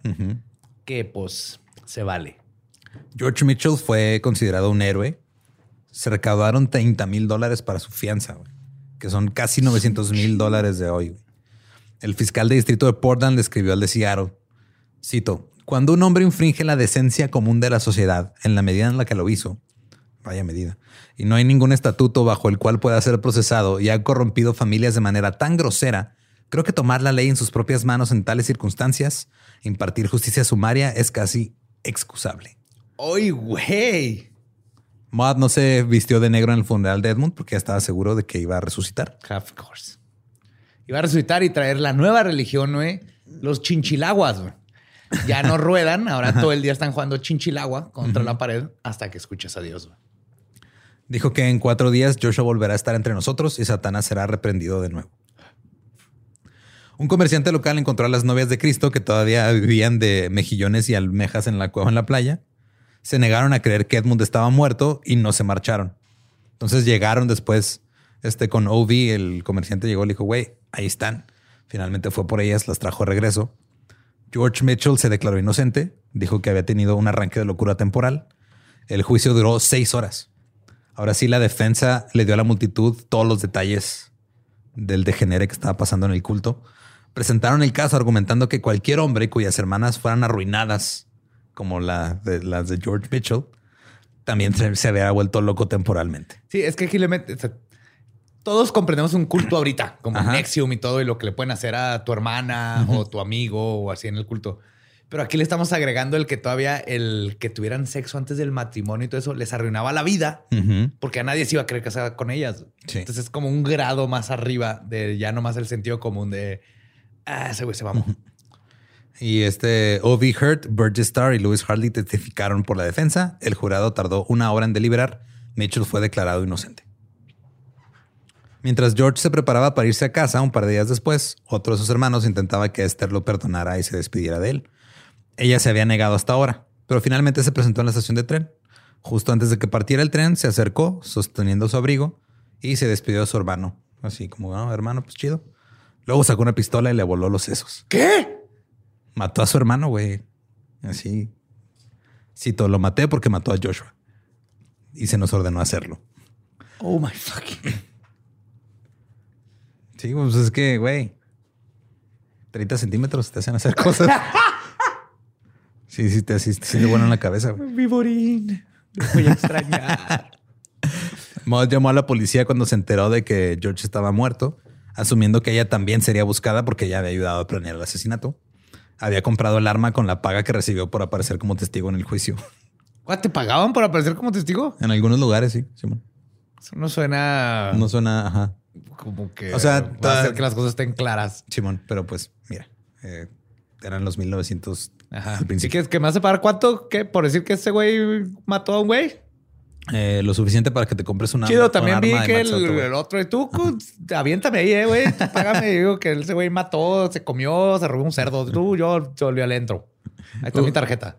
que pues se vale. George Mitchell fue considerado un héroe. Se recaudaron 30 mil dólares para su fianza, güey, que son casi 900 mil dólares de hoy. güey. El fiscal de distrito de Portland le escribió al de Seattle. Cito, cuando un hombre infringe la decencia común de la sociedad en la medida en la que lo hizo, vaya medida, y no hay ningún estatuto bajo el cual pueda ser procesado y ha corrompido familias de manera tan grosera, creo que tomar la ley en sus propias manos en tales circunstancias, impartir justicia sumaria es casi excusable. ¡Ay, güey! Maud no se vistió de negro en el funeral de Edmund porque ya estaba seguro de que iba a resucitar. Of course. Iba a resucitar y traer la nueva religión, güey. Los chinchilaguas, güey. Ya no ruedan, ahora todo el día están jugando chinchilagua contra la pared hasta que escuches a Dios, güey. Dijo que en cuatro días Joshua volverá a estar entre nosotros y Satanás será reprendido de nuevo. Un comerciante local encontró a las novias de Cristo que todavía vivían de mejillones y almejas en la cueva en la playa. Se negaron a creer que Edmund estaba muerto y no se marcharon. Entonces llegaron después este, con OV, el comerciante llegó y le dijo, güey, ahí están. Finalmente fue por ellas, las trajo de regreso. George Mitchell se declaró inocente, dijo que había tenido un arranque de locura temporal. El juicio duró seis horas. Ahora sí, la defensa le dio a la multitud todos los detalles del degenere que estaba pasando en el culto. Presentaron el caso argumentando que cualquier hombre cuyas hermanas fueran arruinadas, como la de, las de George Mitchell, también se, se había vuelto loco temporalmente. Sí, es que aquí le mete- o sea, todos comprendemos un culto ahorita, como Ajá. Nexium y todo, y lo que le pueden hacer a tu hermana o tu amigo o así en el culto. Pero aquí le estamos agregando el que todavía el que tuvieran sexo antes del matrimonio y todo eso les arruinaba la vida porque a nadie se iba a querer casar con ellas. Sí. Entonces es como un grado más arriba de ya nomás el sentido común de ah, ese güey se mamó. Y este O.V. Hurt, Burgess Starr y Lewis Harley testificaron por la defensa. El jurado tardó una hora en deliberar. Mitchell fue declarado inocente. Mientras George se preparaba para irse a casa un par de días después, otro de sus hermanos intentaba que Esther lo perdonara y se despidiera de él. Ella se había negado hasta ahora, pero finalmente se presentó en la estación de tren. Justo antes de que partiera el tren, se acercó sosteniendo su abrigo y se despidió de su hermano. Así como, "Ah, hermano, pues chido. Luego sacó una pistola y le voló los sesos. ¿Qué? Mató a su hermano, güey. Así. Cito, lo maté porque mató a Joshua. Y se nos ordenó hacerlo. Oh my fucking. Sí, pues es que, güey. 30 centímetros te hacen hacer cosas. Sí, sí, te sí, sí, te bueno en la cabeza. güey. Viborín. Te voy a extrañar. Maud llamó a la policía cuando se enteró de que George estaba muerto, asumiendo que ella también sería buscada porque ella había ayudado a planear el asesinato. Había comprado el arma con la paga que recibió por aparecer como testigo en el juicio. ¿Cuál ¿Te pagaban por aparecer como testigo? En algunos lugares, sí. Simón. Eso no suena No suena, ajá. como que O sea, ta- hacer que las cosas estén claras. Simón, pero pues, mira, eh, eran los 1900 Ajá. al ¿Y principio. que, que me hace pagar cuánto? ¿Qué? ¿Por decir que ese güey mató a un güey? Eh, lo suficiente para que te compres una Chido, también vi que el, güey. el otro y tú, aviéntame ahí, eh, güey. Págame, digo que ese güey mató, se comió, se robó un cerdo. Tú, yo, yo volví al entro. Ahí está mi tarjeta.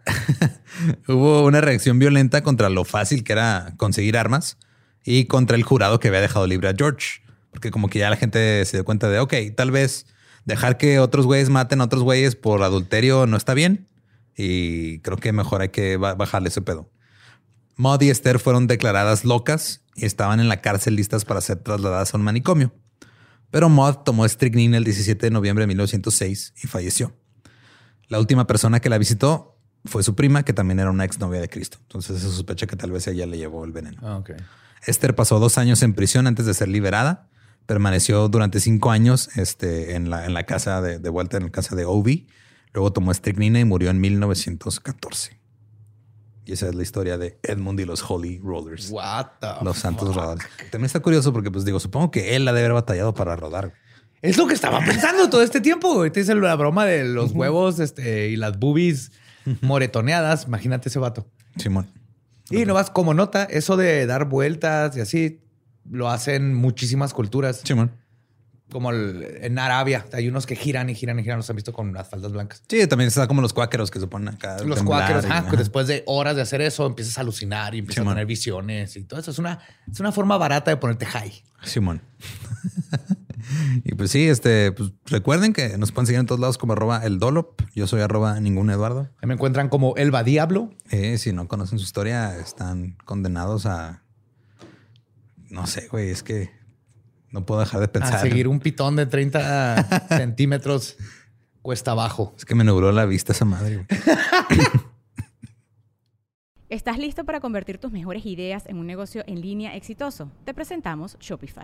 Hubo una reacción violenta contra lo fácil que era conseguir armas y contra el jurado que había dejado libre a George. Porque como que ya la gente se dio cuenta de, ok, tal vez dejar que otros güeyes maten a otros güeyes por adulterio no está bien. Y creo que mejor hay que ba- bajarle ese pedo. Maud y Esther fueron declaradas locas y estaban en la cárcel listas para ser trasladadas a un manicomio. Pero Maud tomó strychnine el 17 de noviembre de 1906 y falleció. La última persona que la visitó fue su prima, que también era una exnovia de Cristo. Entonces se sospecha que tal vez ella le llevó el veneno. Ah, ok. Esther pasó dos años en prisión antes de ser liberada. Permaneció durante cinco años este, en, la, en la casa de, de vuelta en la casa de Obi. Luego tomó estricnina y murió en 1914. Y esa es la historia de Edmund y los Holy Rollers. What the Los santos fuck? rodadores. También está curioso porque, pues digo, supongo que él ha de haber batallado para rodar. Es lo que estaba pensando todo este tiempo. güey. Te hice la broma de los huevos este, y las boobies moretoneadas. Imagínate ese vato. Simón. Y no vas como nota, eso de dar vueltas y así lo hacen muchísimas culturas. Simón. Como el- en Arabia, hay unos que giran y giran y giran, los han visto con las faldas blancas. Sí, también está como los cuáqueros que se ponen acá. Los cuáqueros, ajá, después de horas de hacer eso empiezas a alucinar y empiezas Simón. a tener visiones y todo eso. Es una, es una forma barata de ponerte high. Simón. y pues sí, este, pues recuerden que nos pueden seguir en todos lados como arroba el Dolop. Yo soy arroba ningún Eduardo. Ahí me encuentran como Elba Diablo. Eh, si no conocen su historia, están condenados a. No sé, güey, es que no puedo dejar de pensar. A seguir un pitón de 30 centímetros cuesta abajo. Es que me nubló la vista esa madre. ¿Estás listo para convertir tus mejores ideas en un negocio en línea exitoso? Te presentamos Shopify.